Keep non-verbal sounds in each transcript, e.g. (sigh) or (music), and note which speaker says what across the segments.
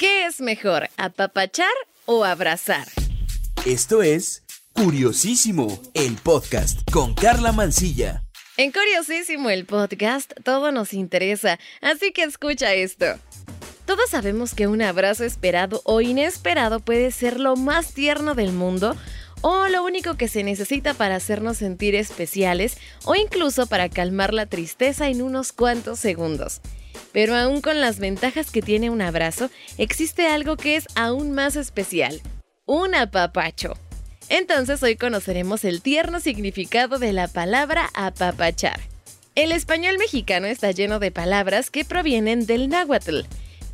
Speaker 1: ¿Qué es mejor, apapachar o abrazar?
Speaker 2: Esto es Curiosísimo, el podcast con Carla Mancilla.
Speaker 1: En Curiosísimo, el podcast, todo nos interesa, así que escucha esto. Todos sabemos que un abrazo esperado o inesperado puede ser lo más tierno del mundo o lo único que se necesita para hacernos sentir especiales o incluso para calmar la tristeza en unos cuantos segundos. Pero aún con las ventajas que tiene un abrazo, existe algo que es aún más especial, un apapacho. Entonces hoy conoceremos el tierno significado de la palabra apapachar. El español mexicano está lleno de palabras que provienen del náhuatl,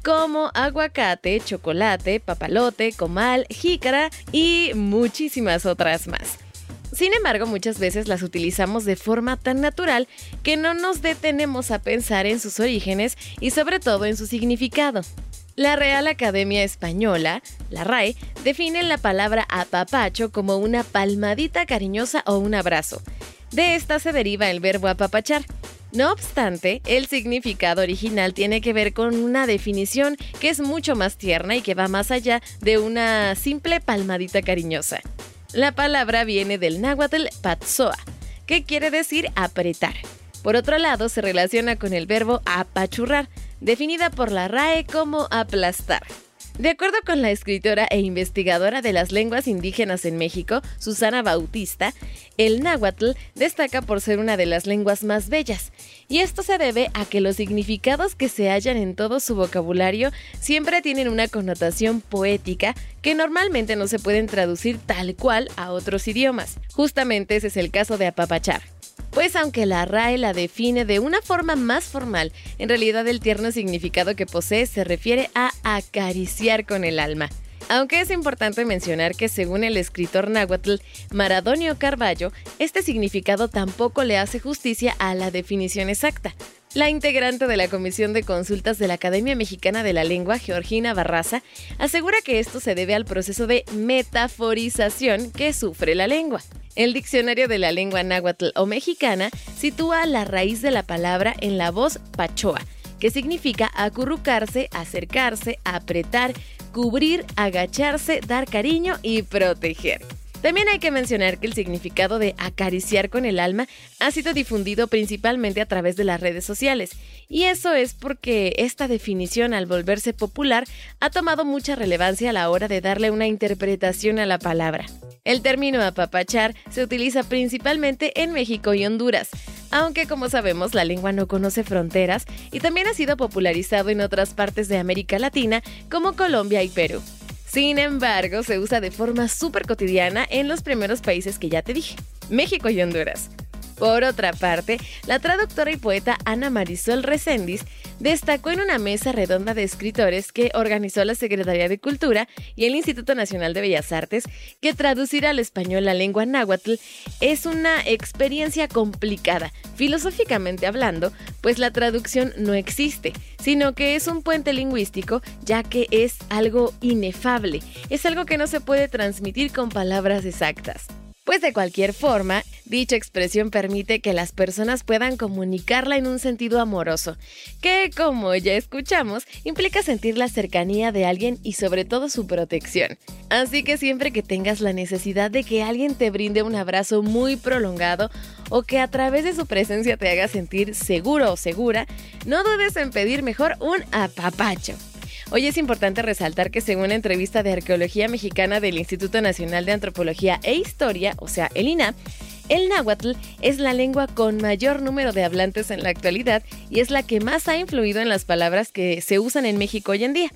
Speaker 1: como aguacate, chocolate, papalote, comal, jícara y muchísimas otras más. Sin embargo, muchas veces las utilizamos de forma tan natural que no nos detenemos a pensar en sus orígenes y sobre todo en su significado. La Real Academia Española, la RAE, define la palabra apapacho como una palmadita cariñosa o un abrazo. De esta se deriva el verbo apapachar, no obstante, el significado original tiene que ver con una definición que es mucho más tierna y que va más allá de una simple palmadita cariñosa. La palabra viene del náhuatl patsoa, que quiere decir apretar. Por otro lado, se relaciona con el verbo apachurrar, definida por la RAE como aplastar. De acuerdo con la escritora e investigadora de las lenguas indígenas en México, Susana Bautista, el náhuatl destaca por ser una de las lenguas más bellas, y esto se debe a que los significados que se hallan en todo su vocabulario siempre tienen una connotación poética que normalmente no se pueden traducir tal cual a otros idiomas. Justamente ese es el caso de apapachar. Pues aunque la RAE la define de una forma más formal, en realidad el tierno significado que posee se refiere a acariciar con el alma. Aunque es importante mencionar que según el escritor náhuatl Maradonio Carballo, este significado tampoco le hace justicia a la definición exacta. La integrante de la Comisión de Consultas de la Academia Mexicana de la Lengua, Georgina Barraza, asegura que esto se debe al proceso de metaforización que sufre la lengua. El diccionario de la lengua náhuatl o mexicana sitúa la raíz de la palabra en la voz pachoa, que significa acurrucarse, acercarse, apretar, cubrir, agacharse, dar cariño y proteger. También hay que mencionar que el significado de acariciar con el alma ha sido difundido principalmente a través de las redes sociales, y eso es porque esta definición al volverse popular ha tomado mucha relevancia a la hora de darle una interpretación a la palabra. El término apapachar se utiliza principalmente en México y Honduras, aunque como sabemos la lengua no conoce fronteras y también ha sido popularizado en otras partes de América Latina como Colombia y Perú. Sin embargo, se usa de forma súper cotidiana en los primeros países que ya te dije, México y Honduras. Por otra parte, la traductora y poeta Ana Marisol Recendis destacó en una mesa redonda de escritores que organizó la Secretaría de Cultura y el Instituto Nacional de Bellas Artes que traducir al español la lengua náhuatl es una experiencia complicada, filosóficamente hablando, pues la traducción no existe, sino que es un puente lingüístico ya que es algo inefable, es algo que no se puede transmitir con palabras exactas. Pues de cualquier forma, dicha expresión permite que las personas puedan comunicarla en un sentido amoroso, que como ya escuchamos, implica sentir la cercanía de alguien y sobre todo su protección. Así que siempre que tengas la necesidad de que alguien te brinde un abrazo muy prolongado o que a través de su presencia te haga sentir seguro o segura, no dudes en pedir mejor un apapacho. Hoy es importante resaltar que según la entrevista de Arqueología Mexicana del Instituto Nacional de Antropología e Historia, o sea, el INAH, el náhuatl es la lengua con mayor número de hablantes en la actualidad y es la que más ha influido en las palabras que se usan en México hoy en día.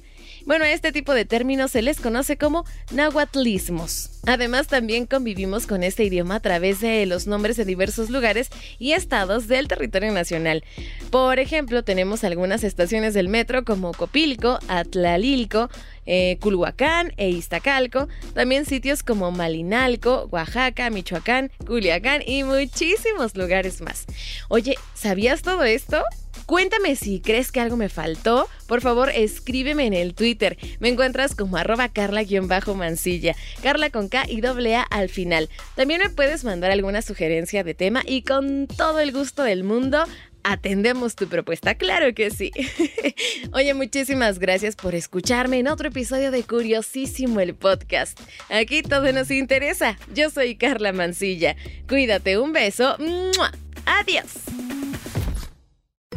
Speaker 1: Bueno, a este tipo de términos se les conoce como nahuatlismos. Además, también convivimos con este idioma a través de los nombres de diversos lugares y estados del territorio nacional. Por ejemplo, tenemos algunas estaciones del metro como Copilco, Atlalilco, eh, Culhuacán e Iztacalco, también sitios como Malinalco, Oaxaca, Michoacán, Culiacán y muchísimos lugares más. Oye, ¿sabías todo esto? Cuéntame si crees que algo me faltó. Por favor, escríbeme en el Twitter. Me encuentras como arroba carla-mansilla. Carla con K y doble A al final. También me puedes mandar alguna sugerencia de tema y con todo el gusto del mundo atendemos tu propuesta, claro que sí. (laughs) Oye, muchísimas gracias por escucharme en otro episodio de Curiosísimo el podcast. Aquí todo nos interesa. Yo soy Carla Mancilla. Cuídate, un beso. Adiós.